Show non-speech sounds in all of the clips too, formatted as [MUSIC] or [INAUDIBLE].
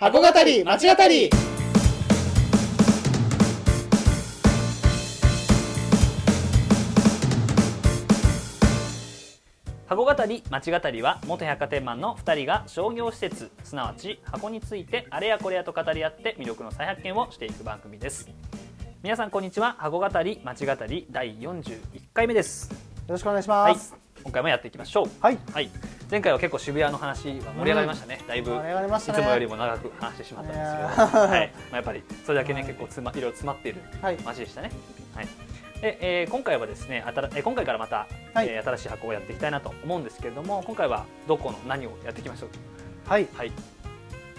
箱語り町語り。箱語り町語りは元百貨店マンの2人が商業施設すなわち箱についてあれやこれやと語り合って魅力の再発見をしていく番組です。皆さんこんにちは。箱語り町語り第41回目です。よろしくお願いしはい。ます。今回もやっていきましょうはい。はい前回は結構渋谷の話は盛り上がりましたね、だいぶ盛り上がりましたねいつもよりも長く話してしまったんですけど、はいまあ、やっぱりそれだけね結構つまいろいろ詰まっているはい。街でしたね。はい。で、えー今回はですね、あたらえー今回からまた、はいえー新しい箱をやっていきたいなと思うんですけれども、今回はどこの何をやっていきましょう？はい。はい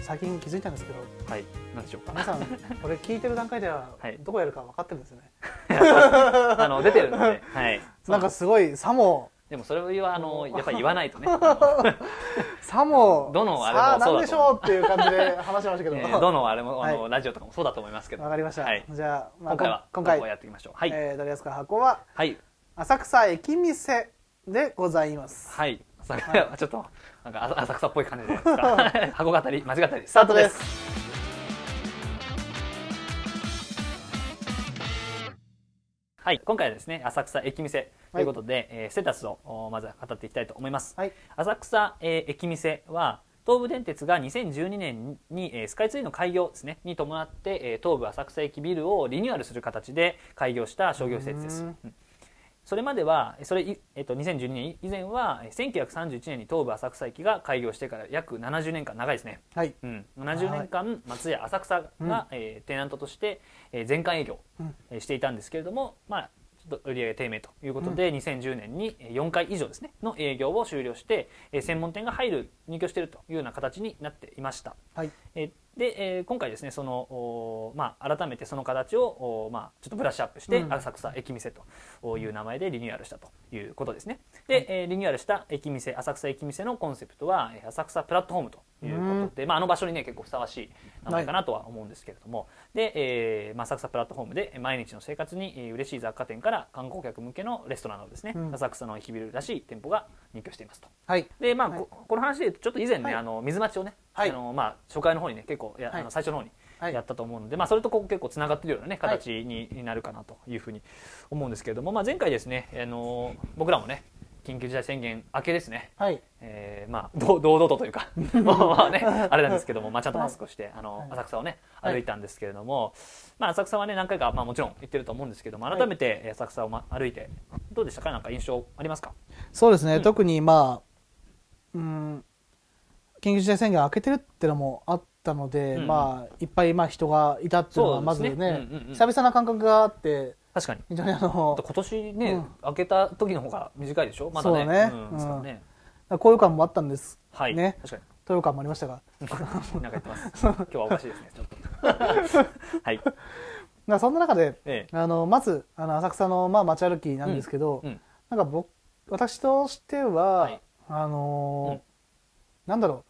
最近気づいたんですけど、はい。なんでしょうか？皆さん、これ聞いてる段階でははい、どこやるか分かってるんですよね。[LAUGHS] あの出てるので、はい。[LAUGHS] なんかすごい、さも、でもそれはあのやっぱり言わないとね、[LAUGHS] さも、どのあれもそうだとなんでしょうっていう感じで話してましたけど、えーどのあれもあの、はラジオとかもそうだと思いますけど。わかりました。はい。じゃあ、まあ今回は今回やっていきましょう。はい。えー取り扱う箱は、はい。浅草駅店でございます。はい。それは [LAUGHS] ちょっとなんかあ浅草っぽい感じじゃないですか。[LAUGHS] 箱語り間違ったりスタートです。はい、今回はですね浅草駅店ということで、えーステータスをおまずは語っていきたいと思います。はい。浅草、えー駅店は東武電鉄が2012年に、えースカイツリーの開業ですねに伴って、えー東武浅草駅ビルをリニューアルする形で開業した商業施設です。うんうんそれまではそれ、いえっと、2012年以前はえー1931年に東武浅草駅が開業してから約70年間長いですね、はい。うん、70年間松屋浅草が、うんえーテナントとして、えー全館営業、うんえーしていたんですけれども、まあ、ちょっと売上低迷ということで、2010年に4回以上ですねの営業を終了して、えー専門店が入る入居しているというような形になっていました。はい。えーで、えー今回ですねその、まあ、改めてその形を、まあ、ちょっとブラッシュアップして、うん。浅草駅店という名前でリニューアルしたということですね。で、えーリニューアルした駅店浅草駅店のコンセプトはえー浅草プラットフォームということで、まあ、あの場所にね結構ふさわしい名前かなとは思うんですけれども、で、えーまあ、浅草プラットフォームで毎日の生活にえー嬉しい雑貨店から観光客向けのレストランなどですね、うん。浅草の駅ビルらしい店舗が入居していますと。はい。でまあ、はい。ここの話でちょっと以前ね、はい。あの水待ちをね、はいあのまあ、初回の方にね結構いや、はい。あの最初の方にはい。やったと思うので、まあ、それとこう結構つながってるようなねはい。形になるかなというふうに思うんですけれども、まあ、前回ですね、あの僕らもね緊急事態宣言明けですね、はい。えーまあ、ど堂々とというか [LAUGHS] まあ、ね、あれなんですけども、まあ、ちゃんとマスクをして、あのはい。浅草をねはい。歩いたんですけれども、まあ、浅草はね何回か、まあ、もちろん行ってると思うんですけども改めてえー浅草を、ま、歩いてどうでしたか？なんか印象ありますか？そうですね、うん。特にまあ、うん、緊急事態宣言明けてるってのもあったので、うん。まあ、いっぱいまあ人がいたっていうのはまずね、ねうんうんうん。久々な感覚があって、確かに。非常にあの、今年ね、うん。開けた時の方が短いでしょ？まだね。そうね。うんうん。ですからね高揚感もあったんです。はい、ね確か高揚感もありましたが。に。なんか言ってます。今日はおかしいですねちょっと。[LAUGHS] はい。だからそんな中で、ええ。あのまずあの浅草のまあ街歩きなんですけど、うん。なんか僕私としては、はい。あのーうん。なんだろう。うん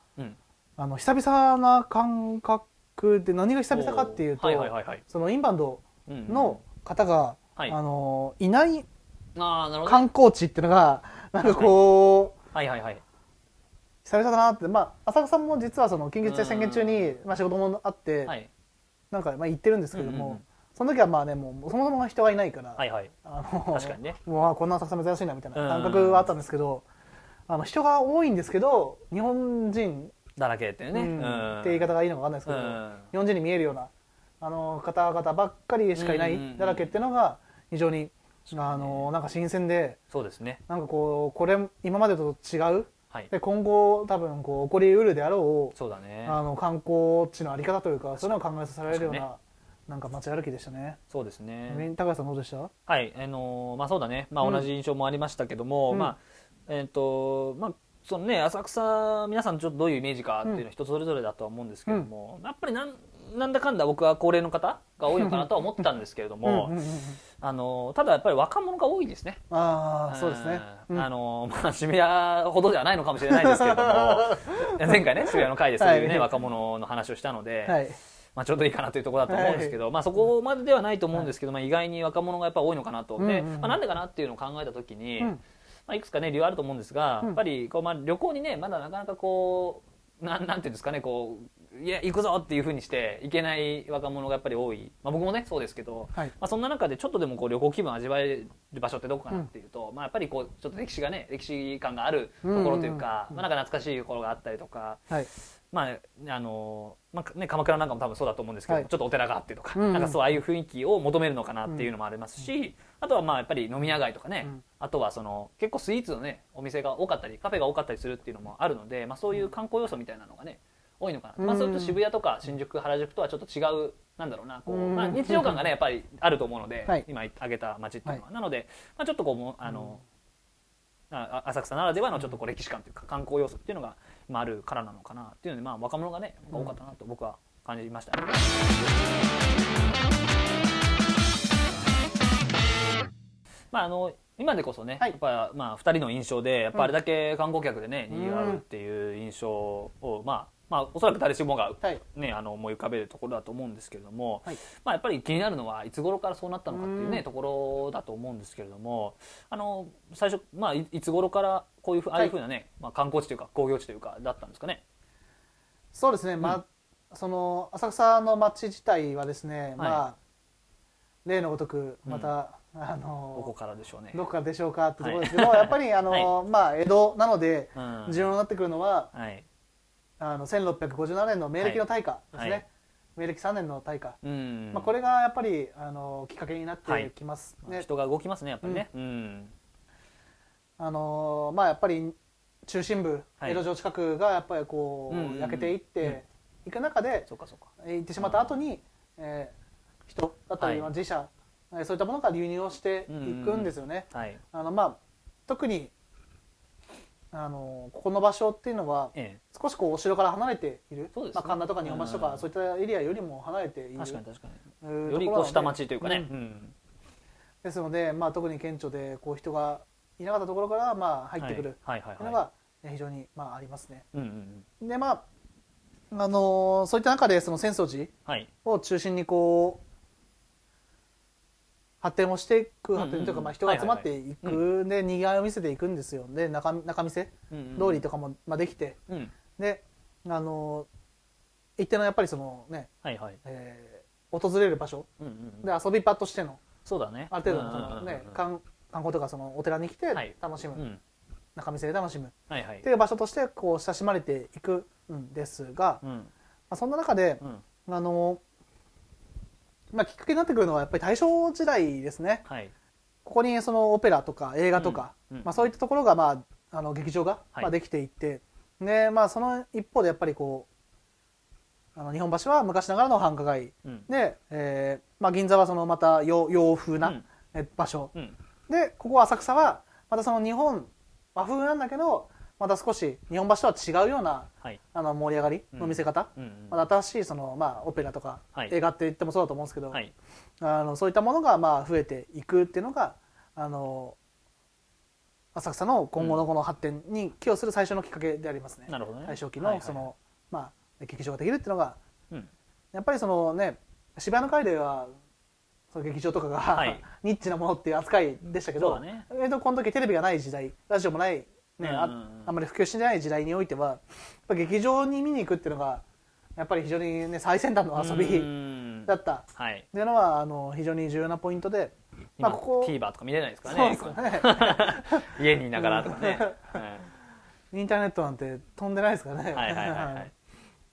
あの久々な感覚で何が久々かっていうと、はいはいはいはい。そのインバウンドうんの方が、はい。あのいない観光地っていうのがなんかこうはいはいはい。久々だなって。まあ浅草も実はその緊急事態宣言中に、まあ、仕事もあって、はい。なんかまあ行ってるんですけども、うんうんうん。その時はまあねもうそもそも人がいないから、はいはいあの確かにねもうあこんな浅草珍しいなみたいな感覚はあったんですけど、あの人が多いんですけど日本人、だらけっていうね、って言い方がいいのか分かんないですけど、うん。日本人に見えるようなあの方々ばっかりしかいないだらけっていうのが非常に、あのなんか新鮮でそうですね。なんかこうこれ今までと違う？はい。で今後多分こう起こりうるであろうそうだね。あの観光地のあり方というかそういうのを考えさせられるような、なんか街歩きでしたね。そうですね。高橋さんどうでした？はい。あのーまあそうだね、まあ、うん。同じ印象もありましたけども、うん。まあえっ、とまあそのね浅草皆さんちょっとどういうイメージかっていうのは人それぞれだとは思うんですけれども、やっぱりなんなんだかんだ僕は高齢の方が多いのかなとは思ってたんですけれども、うんうんうんうん。あのただやっぱり若者が多いですね。ああそうですね。うん。あのまあ、渋谷ほどではないのかもしれないですけれども [LAUGHS] 前回ね渋谷の会でそういうね、はい。若者の話をしたので、はい。まあ、ちょうどいいかなというところだと思うんですけど、まあ、そこまでではないと思うんですけど、まあ、意外に若者がやっぱ多いのかなと、でうんうんうん。まあ、なんでかなっていうのを考えた時に、うんまあ、いくつかね理由あると思うんですが、うん。やっぱりこう、まあ、旅行にねまだなかなかこうなんなんていうんですかねこういや行くぞっていうふうにして行けない若者がやっぱり多い、まあ、僕もねそうですけど、はい。まあ、そんな中でちょっとでもこう旅行気分を味わえる場所ってどこかなっていうと、まあ、やっぱりこうちょっと歴史がね歴史感があるところというか、うんまあ、なんか懐かしいところがあったりとか、はい。まああのまあね、鎌倉なんかも多分そうだと思うんですけど、はい。ちょっとお寺があってとか,、うん。なんかそうああいう雰囲気を求めるのかなっていうのもありますし、あとはまあやっぱり飲み屋街とかね、うん。あとはその結構スイーツのねお店が多かったりカフェが多かったりするっていうのもあるので、まあ、そういう観光要素みたいなのがね多いのかな、うん。まあ、それと渋谷とか新宿原宿とはちょっと違うなんだろうなこう、うん。まあ、日常感がねやっぱりあると思うので、はい。今挙げた街っていうのは、なので、まあ、ちょっとこうあの、あ浅草ならではのちょっとこう歴史観というか観光要素っていうのがまああるからなのかなっていうので、まあ、若者がね多かったなと僕は感じましたね。まああの今でこそね、はい。やっぱまあ2人の印象でやっぱあれだけ観光客でね、うん。にぎわうっていう印象を、まあまあおそらく誰しもが、はい。ね、あの思い浮かべるところだと思うんですけれども、はい。まあ、やっぱり気になるのはいつ頃からそうなったのかっていうね、うん。ところだと思うんですけれどもあの最初、まあ、いいつ頃からこういうふうああいうふうなね、まあ、観光地というか工業地というかだったんですかね？そうですね、まあその浅草の街自体はですね、まあ例のごとくまた、あどこのからでしょうね。どこからでしょうかってところですけど、やっぱりあの、まあ江戸なのでうん。重要になってくるのははい。あの1657年の明暦の大火ですね、はい。明暦3年の大火、うん。まあ、これがやっぱりあのきっかけになってきます、ね。まあ人が動きますねやっぱりね。うん。あのまあやっぱり中心部、はい。江戸城近くがやっぱりこう、うんうんうん焼けていっていく中で、そうかそうか。えー行ってしまった後に、えー人だったり、はいまあ自社、えーそういったものが流入をしていくんですよね。はい。あのまあ、特にあのここの場所っていうのはえ少しこうお城から離れている、ねまあ、神田とか日本橋とか、うんそういったエリアよりも離れていえる確かに確かうに。ーよりこう下町というかね。うんうんですので、まあ、特に顕著でこう人がいなかったところからまあ入ってくるというのがえー非常にまあありますね。い。うんうんうんでまああのーそういった中でその浅草寺はい。を中心にこう発展をしていく発展というかまあ人が集まっていくでにぎわいを見せていくんですよ。で中中見世？うんうん通りとかもまあできて。うん。であの一定のやっぱりそのね、はいはい。えー訪れる場所。で遊び場としてのそうだね。ある程度のそのね観観光とかそのお寺に来てはい。楽しむ、うん。中見世で楽しむ。っはいはい。て。いう場所としてこう親しまれていくんですが、まうん。あ、そんな中でうん。あのまあ、きっかけになってくるのはやっぱり大正時代ですね。はい。ここにそのオペラとか映画とか、うんうん。まあ、そういったところが、まあ、あの劇場が、はい。まあ、できていってで、まあ、その一方でやっぱりこうあの日本橋は昔ながらの繁華街。うん。で、えーまあ、銀座はそのまた洋洋風な、場所。うん。でここ浅草はまたその日本和風なんだけどまた少し日本橋とは違うようなはい。あの盛り上がりの見せ方、うんうんまた新しいその、まあ、オペラとか、はい映画って言ってもそうだと思うんですけど、はい。あのそういったものがまあ増えていくっていうのがあの浅草の今後のこの発展に寄与する最初のきっかけでありますね。なるほどね。大正期はいはいのその、まあ、劇場ができるっていうのがうんやっぱりそのね渋谷の会ではその劇場とかが、はい [LAUGHS] ニッチなものっていう扱いでしたけど、ねえーとこの時テレビがない時代ラジオもない、ねあうんうんうん。あんまり普及してない時代においてはやっぱ劇場に見に行くっていうのがやっぱり非常に、ね、最先端の遊うびん。だった。はい。っていうのはあの非常に重要なポイントで、ま今あ、ここ TVer とか見れないですからそうねですね。[LAUGHS] 家にいながらとかね。はい。インターネットなんて飛んでないですからね。はいはいはいはい。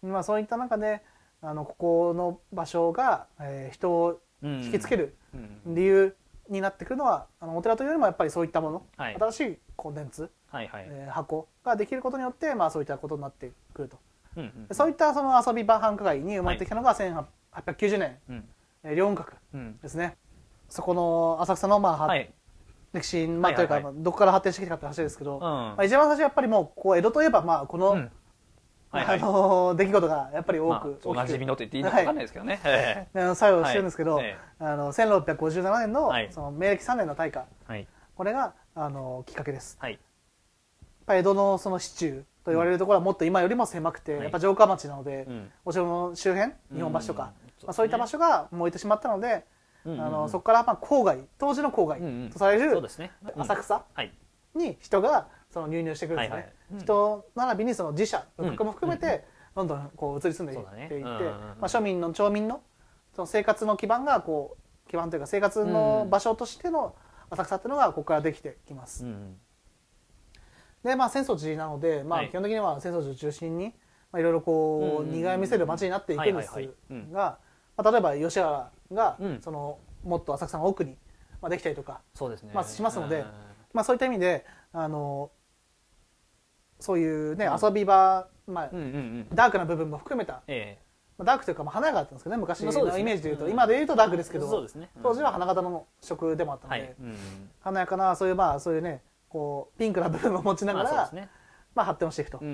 まあそういった中であのここの場所が、えー人をうん引きつけるうん。理由になってくるのは、あのお寺というよりもやっぱりそういったもの、はい。新しいコンテンツ、はいはい。えー箱ができることによって、まあ、そういったことになってくると、うんうんでそういったその遊び場繁華街に生まれてきたのが1890年、うん。えー両雲閣うん。ですね。そこの浅草の、まあははい。歴史、まあというか、はい。はいまあどこから発展してきたかって話ですけど、うん。まあ、一番最初やっぱりもうこう江戸といえばまあこの、うん。はいはい。あの出来事がやっぱり多く、まあおなじみのと言っていいのかわかんないですけどね。えあの作用してるんですけど、はい。えあの1657年の,、はい。その明暦3年の大火。えはい。これがあのきっかけです。はい江戸のその市中と言われるところはもっと今よりも狭くて、はい。やっぱ城下町なので、うん。お城の周辺日本橋とか、うん。まあ、そういった場所が燃えてしまったので、あのそこからまあ郊外当時の郊外とされる浅草はい。に人がその入入してくるんですね、人並びにその自社うん僕も含めて、どんどんこう移り住んでいっていって、まあ、庶民の町民のその生活の基盤がこう基盤というか生活の場所としての浅草っていうのがここからできてきます。うんでまあ浅草寺なので、まあ、はい。基本的には浅草寺を中心に、まあ、いろいろこう苦い見せる街になっていくんですが、まあ、例えば吉原が、うん。そのもっと浅草の奥に、まあ、できたりとか、そうですね。まあしますのでうん。まあ、そういった意味であのそういうね、うん。遊び場、まあダークな部分も含めた、えまあ、ダークというかまあ華やかだったんですけどね昔のイメージでいうと、うん。今でいうとダークですえけどそうですね。うん。当時は花形の色でもあったので、華やかなそういうまあそういうねこうピンクな部分を持ちながら、まあまあ発展をしていくと。うん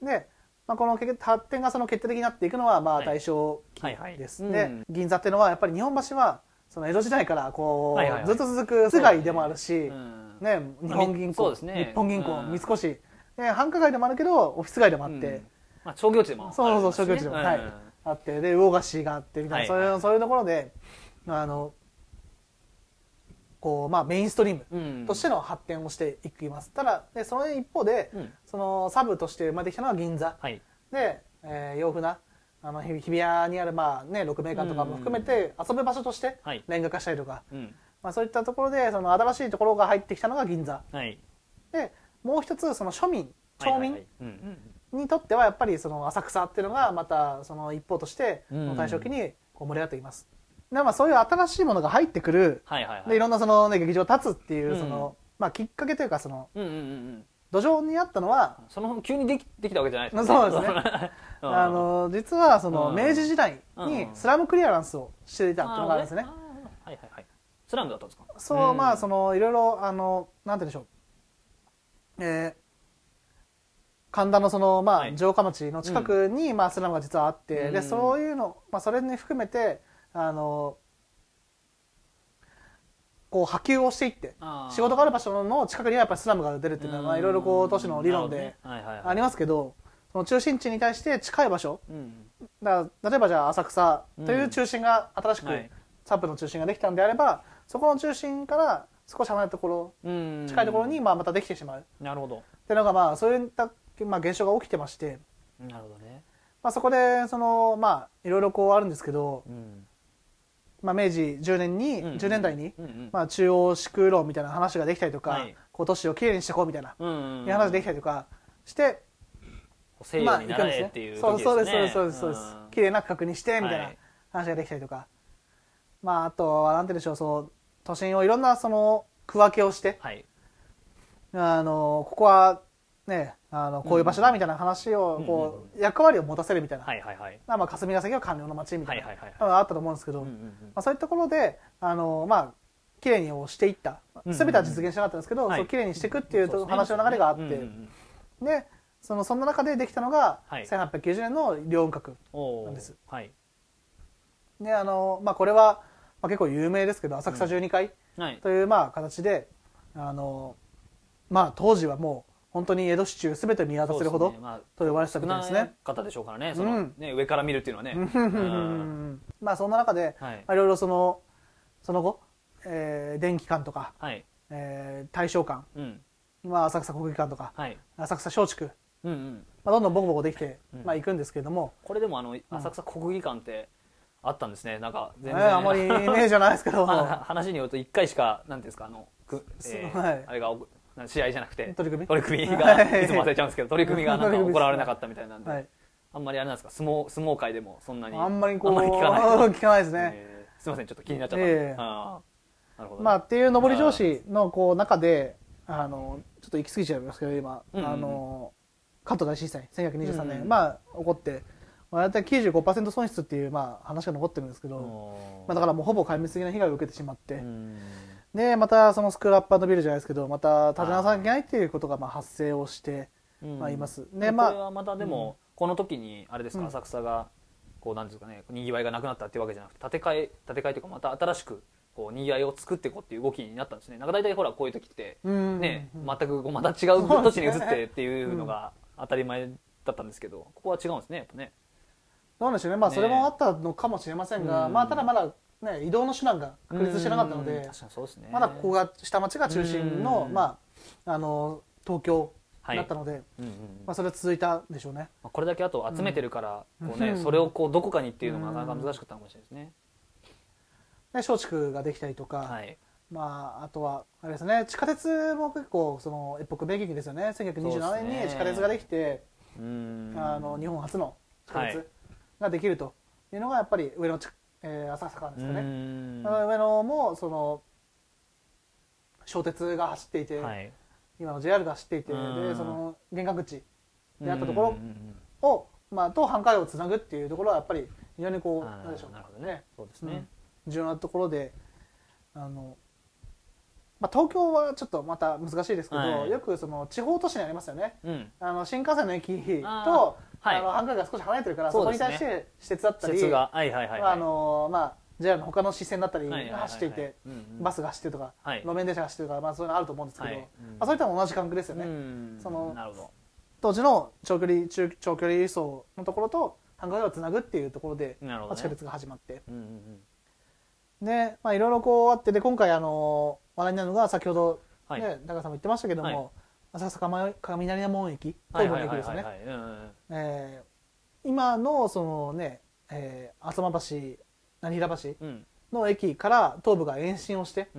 うん。で、まあ、この結発展がその決定的になっていくのはまあはい。大正期です、うんで銀座っていうのはやっぱり日本橋はその江戸時代からこう、ずっと続く津街でもあるし、うんね、日本銀行、ね。日本銀行、うん三越、ね、繁華街でもあるけどオフィス街でもあって、うん。まあ商業地でもそうそう商業地でもはい。うんあってで魚菓子があってみたいな、はいはい。そういうそういうところであのこう、まあ、メインストリームうん。としての発展をしていきます、ただでその一方で、うん。そのサブとして生まれてきたのは銀座。はい。で、えー洋風なあの日日比谷にある、まあね、6メーカーとかも含めて遊ぶ場所としてはい。レンガ化したりとか、うん。まあ、そういったところでその新しいところが入ってきたのが銀座。はい。でもう一つその庶民町民にとってはやっぱりその浅草っていうのがまたその一方としてうん。大正期にこう盛り上がっています。でまあそういう新しいものが入ってくるはいはいはい。でいろんなその、ね、劇場を立つっていううん。その、うまあ、きっかけというかそのうんうんうんうん。土壌にあったのはその急にできできたわけじゃないですね。そうですね。[LAUGHS] うん。あの実はそのうん。明治時代にうん。スラムクリアランスをしていたっていうのがあるんですね。はいはいはい。スラムだったんですか？そう、まあそそのいろいろあのなんて言うんでしょう、えー神田のそのまあはい。城下町の近くに、まあスラムが実はあって、でうん。そういうのまあそれに含めてあのこう波及をしていって仕事がある場所の近くにはやっぱりスラムが出るっていうのはまあいろいろこう都市の理論でありまますけどその中心地に対して近い場所すうん。だ例えばじゃあ浅草という中心が新しくはい。サブの中心ができたんであればそこの中心から少し離れたところうん。近いところにまあまたできてしまう。っなるほど。ていうのがまあそういったまあ現象が起きてまして、なるほどね。まあ、そこでそのまあいろいろこうあるんですけど、うんまあ、明治10年に、うん10年代に、うんうん。まあ、中央市空論みたいな話ができたりとか、はい。こう都市をきれいにしていこうみたいな、うんうんいう話できたりとかして、西洋にならえっていうそう時そうですそうですねそうですそうです。ん。綺麗な区画にしてみたいはない。話ができたりとか、まああとはなんて言うんでしょうそう都心をいろんなその区分けをしてはい。あのここはねあのこういう場所だみたいな話をこう、役割を持たせるみたいな、はいはいはい。まあ霞が関は官僚の街みたいなのがあったと思うんですけど、まあ、そういったところであのまあ綺麗にをしていった。うん全ては実現しなかったんですけど、はい。そう綺麗にしていくっていう話の流れがあって、でそのそんな中でできたのが、はい。1890年の両雲閣なんです。はい。であの、まあ、これは、まあ、結構有名ですけど浅草十二階はい。というまあ形で、あのまあ、当時はもう本当に江戸市中全て見渡せるほどまあと呼ばれてたみたいですね。かったでしょうからねそのうん。ね上から見るっていうのはね。まあそんな中で、はい。まあいろいろそのその後、えー電気館とか、はい。えー大正館、うん。まあ、浅草国技館とかはい。浅草松竹、うんうん。まあ、どんどんボコボコできて、うん。まあ、いくんですけれども、これでもあの浅草国技館ってあったんですね。なんかえ全ーあまりイメージじゃないですけど、ま [LAUGHS] あ話によると1回しかなんていうんですかあのく、えーはい。あれが試合じゃなくて取り組み？取り組みはがいいつも忘れちゃうんですけど [LAUGHS] 取り組みがなんか行われなかったみたいなんで、はい、あんまりあれなんですか？相撲相撲界でもそんなにあんまりこう聞かない。聞かないですね。えーすいませんちょっと気になっちゃった、えーなるほどね、まあ、っていう上り上司のこう中であのちょっと行き過ぎちゃいますけど今、あの関東大震災1923年、まあ起こって、まあ、大体95%損失っていう、まあ、話が残ってるんですけど、まあ、だからもうほぼ壊滅的な被害を受けてしまって、うんでまたそのスクールアップビルじゃないですけどまた立ち直さなきゃいけないっていうことがまあ発生をして、うんまあいます。ででまあこれはまたでも、この時にあれですか、うん。浅草がこうなんですかねにぎわいがなくなったっていうわけじゃなくて建て替え建て替えというかまた新しくこうにぎわいを作っていこうっていう動きになったんですね。なんか大体ほらこういう時ってうん。ね、うん。全くこうまた違う土地に移ってっていうのが当たり前だったんですけどここは違うんですねやっぱね。どうなんでしょうね。まあね。それもあったのかもしれませんが、うん。まあただまだね移動の手段が確立してなかったのでうん確かにそうですね。まだここが下町が中心の、うんまああの東京はいなったので、うんうんうん。まあ、それは続いたんでしょうね。まあこれだけあと集めてるから、こうね、うん。それをこうどこかにっていうのもなかなか難しかったかもしれないですね、で松竹ができたりとか、はい。まあ、あとはあれですね地下鉄も結構そのエポック名劇ですよね。1927年にね。地下鉄ができて、うーん。あの日本初の地下はい。鉄ができるというのがやっぱり上野地、えー浅草ですかね、ん。上野もその小鉄が走っていて、はい。今の JR が走っていてうん。でその玄関口であったところを、まあ、と繁華街をつなぐっていうところはやっぱり非常にこうなんでしょう。なるほどね。そうですね、重要なところであの、まあ、東京はちょっとまた難しいですけど、はい。よくその地方都市にありますよね。うん。あの新幹線の駅とあ、はい。の繁華街が少し離れてるからそ,、こに対して施設だったりはいはいはい、はい、あのまあ JR の他の支線だったり走っていて、バスが走ってるとか、はい。路面電車が走ってるとか、まあ、そういうのあると思うんですけど、まあ、そういったのも同じ感覚ですよね、うん。その当時の長距離中長距離輸送のところと繁華街をつなぐっていうところで、ねまあ地下鉄が始まって。でまあいろいろこうあってで今回あの話題になるのが先ほど、はい。ね高橋さんも言ってましたけども、はい浅草雷雷門駅？はい東武の駅ですね。今のそのね、えー、浅間橋何平橋うん。の駅から東武が延伸をして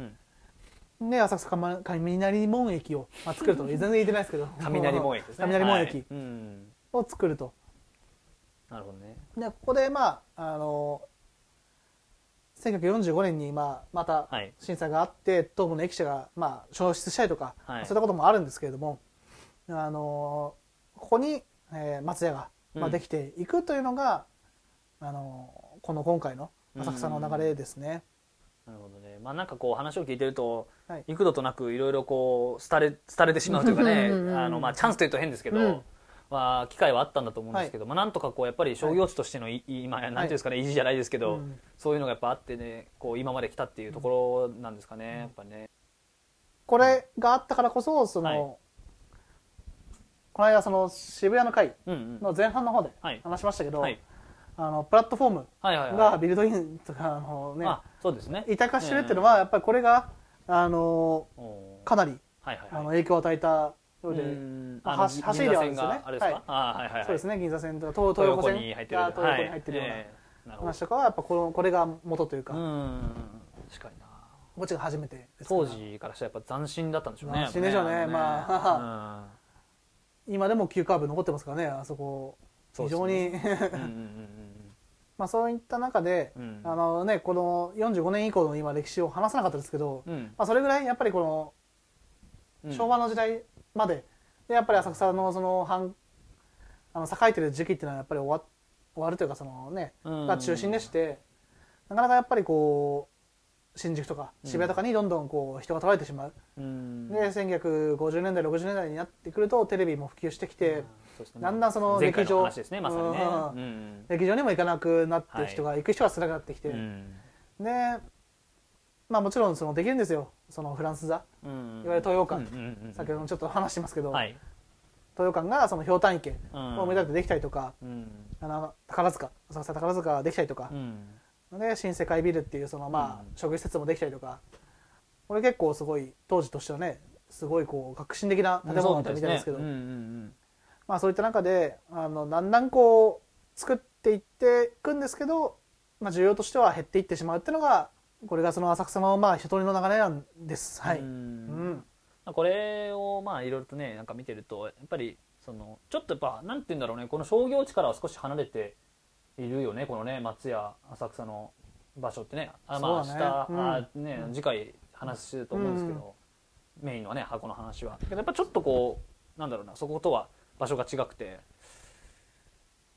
うん。で浅草雷雷門駅を、まあ、作ると [LAUGHS] 全然言えてないですけど。雷門駅ですね。雷門駅。はい。うん。を作ると、なるほどね。でここでまああの1945年に、まあ、またはい。震災があって東部の駅舎が、まあ、消失したりとか、はい。そういったこともあるんですけれどもあのここに、えー松屋が、まあ、うん。できていくというのが、あのこの今回の浅草の流れですね。なるほどね。まあなんかこう話を聞いてると、はい。幾度となくいろいろこう廃れ廃れてしまうというかねあのまあチャンスというと変ですけど、うんまあ機会はあったんだと思うんですけど、まあなんとかこうやっぱり商業地としてのい、今なんていうんですかね、意地じゃないですけど、うん。そういうのがやっぱあってねこう今まで来たっていうところなんですかね、やっぱね。これがあったからこそその、はい。この間その渋谷の会うんうん。の前半の方ではい。話しましたけど、はい。あのプラットフォームはいはいはい。がビルドインとかあの、ね、あそうですね。委託化してるっていうのはやっぱりこれがあのかなりはいはいはい。あの影響を与えたようで、うん。まああの走走りではあるんですよねはい。あはいはいはい。そうですね銀座線とか東横線。横に入ってるが東横に入ってるような話とかはやっぱこのこれが元というか、どうん。確かにな。こっちが初めて当時からしたらやっぱ斬新だったんでしょうね。斬新でしょうね。まあ今でも急カーブ残ってますからねあそこ。非常に、まあそういった中で、うん。うんあのねこの45年以降の今歴史を話さなかったですけど、うん。まあ、それぐらいやっぱりこのうん。昭和の時代まで。でやっぱり浅草のその繁あの栄えてる時期っていうのはやっぱり終わ終わるというかそのねうん。が中心でしてなかなかやっぱりこう新宿とかうん。渋谷とかにどんどんこう人が取られてしまう、うん。で1950年代60年代になってくるとテレビも普及してきて、そうですね。だんだんその劇場話ですねまう劇場にも行かなくなってはい人が、行く人が少なくなってきて、うん。でまあもちろんそのできるんですよ。そのフランス座。うん。いわゆる東洋館。うんうんうん先ほどもちょっと話してますけど、はい東洋館がそのひょうたん池うん。を目立ってできたりとか、うん。あの宝塚。浅草宝塚ができたりとか。う、ん。で新世界ビルっていうそのまあ、うん。食事施設もできたりとか。これ結構すごい当時としてはねすごいこう革新的な建物だったみたいですけど。まあ、そういった中であのだんだんこう作っていっていくんですけど、まあ、需要としては減っていってしまうっていうのがこれがその浅草のまあ一通りの流れなんです。はい、ううん。これをまあいろいろとねなんか見てるとやっぱりそのちょっとやっぱなんて言うんだろうねこの商業地からは少し離れているよねこのね松屋浅草の場所ってね。あまあ明日、だね。あね次回話すると思うんですけど、メインのね箱の話は。やっぱちょっとこうなんだろうなそことは場所が違くて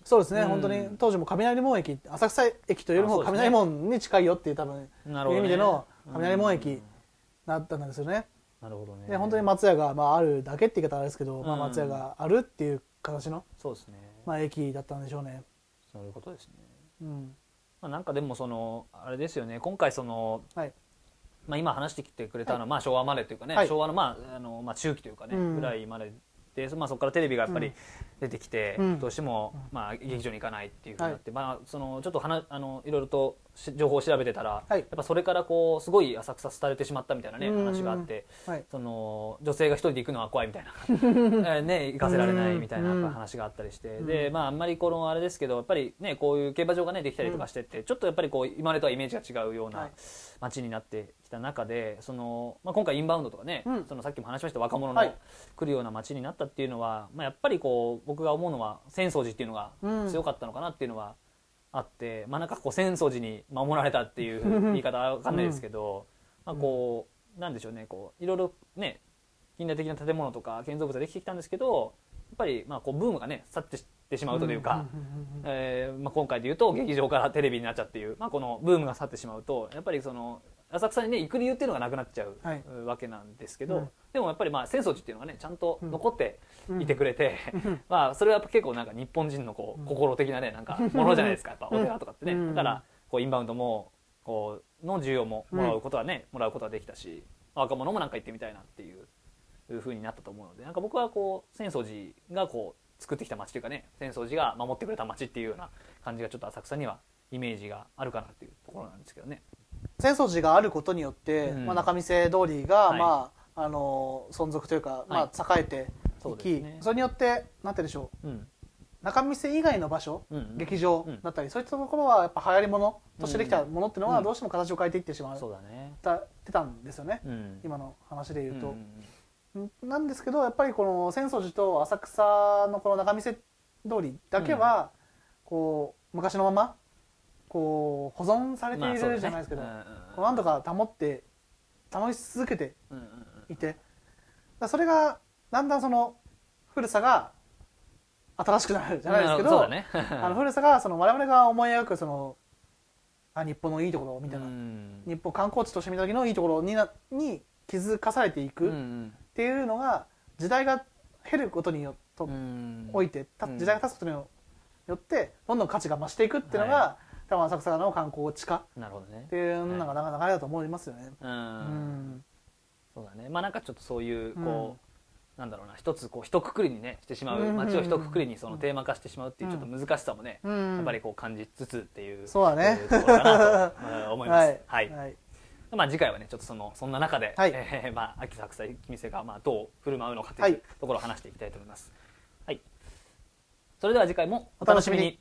そうですね、うん。本当に当時も雷門駅浅草駅というよりも雷門に近いよっていう多分なるね、いう意味での雷門駅うんだったんですよね。なるほどね。で本当に松屋がまああるだけって言い方はあれですけど、まあ、うん松屋があるっていう形のそうですね、まあ駅だったんでしょうね。そういうことですね。うん。まあ、なんかでもそのあれですよね。今回その、はい。まあ、今話してきてくれたのは、まあ、昭和までというかね、はい。昭和の,、まああのまあ、中期というかね、うん。ぐらいまでで、まあ、そこからテレビがやっぱりうん。出てきて、うん。どうしても、まあ、劇場に行かないっていうふうになって、まあ、そのちょっと話あのいろいろとし情報を調べてたら、はい。やっぱそれからこうすごい浅草廃れてしまったみたいなねうん。話があってはい。その女性が一人で行くのは怖いみたいな。[LAUGHS] えーね行かせられないみたいな話があったりして。うん。でまああんまりこのあれですけどやっぱりねこういう競馬場がねできたりとかしてってちょっとやっぱりこう今までとはイメージが違うようはない街になってきた中でその、まあ、今回インバウンドとかね、うん。そのさっきも話しました若者のはい。来るような街になったっていうのは、まあ、やっぱりこう僕が思うのは浅草寺っていうのがうん。強かったのかなっていうのはあって、まあなんかこう浅草寺に守られたっていう [LAUGHS] 言い方は分かんないですけど、まあこうなんでしょうねこういろいろね近代的な建物とか建造物ができてきたんですけどぱりまあこうブームがね去ってってしまうとというか。んんうんうんえーまあ、今回で言うと劇場からテレビになっちゃうっていう、まあ、このブームが去ってしまうとやっぱりその浅草にね行く理由っていうのがなくなっちゃう、はい。わけなんですけど、うんでもやっぱりまあ浅草寺っていうのがねちゃんと残ってうん。いてくれて、[LAUGHS] まあそれはやっぱ結構なんか日本人のこう心的なねなんかものじゃないですかやっぱお寺とかってね、うん。だからこうインバウンドもこうの需要ももらうことはね、もらうことはできたし若者もなんか行ってみたいなっていういう風になったと思うのでなんか僕はこう浅草寺がこう作ってきた街というかね浅草寺が守ってくれた街っていうような感じがちょっと浅草にはイメージがあるかなっていうところなんですけどね。浅草寺があることによって、うん。まあ、仲見世通りが、はい。まあ、あの存続というか、まあ、栄えてそいうきですね。それによってなんてでしょう。うん。仲見世以外の場所、うん劇場うん。だったり、そういったところはやっぱ流行り物としてできたものっていうのはうん。どうしても形を変えていってしまう、そうだね。たってたんですよね、うん。今の話で言うと、んなんですけどやっぱりこの浅草寺と浅草のこの仲見世通りだけは、こう昔のままこう保存されているじゃないですけど、まあなんとか保って保ち続けていてそれがだんだんその古さが新しくなるじゃないですけど、ね。[LAUGHS] あの古さがその我々が思い描くそのあ日本のいいところみたいな、うん。日本観光地として見た時のいいところになに気づかされていくっていうのが時代が減ることによとうん。おいて時代が経つことによってどんどん価値が増していくっていうのが、は多分浅草の観光地化っていうのが流れだと思いますよね。ううん。んそうだね。まあなんかちょっとそういううん。こうなんだろうな。一つこう一括りにねしてしまう。うん。街を一括りにそのテーマ化してしまうっていうちょっと難しさもねうん。やっぱりこう感じつつっていうそうだね。えーところかなとえー思います。[LAUGHS] はい。はいまあ次回はねちょっとそのそんな中ではい。えーまあ秋作祭店がまあどう振る舞うのかとはいい。うところを話していきたいと思います。はい。それでは次回もお楽しみに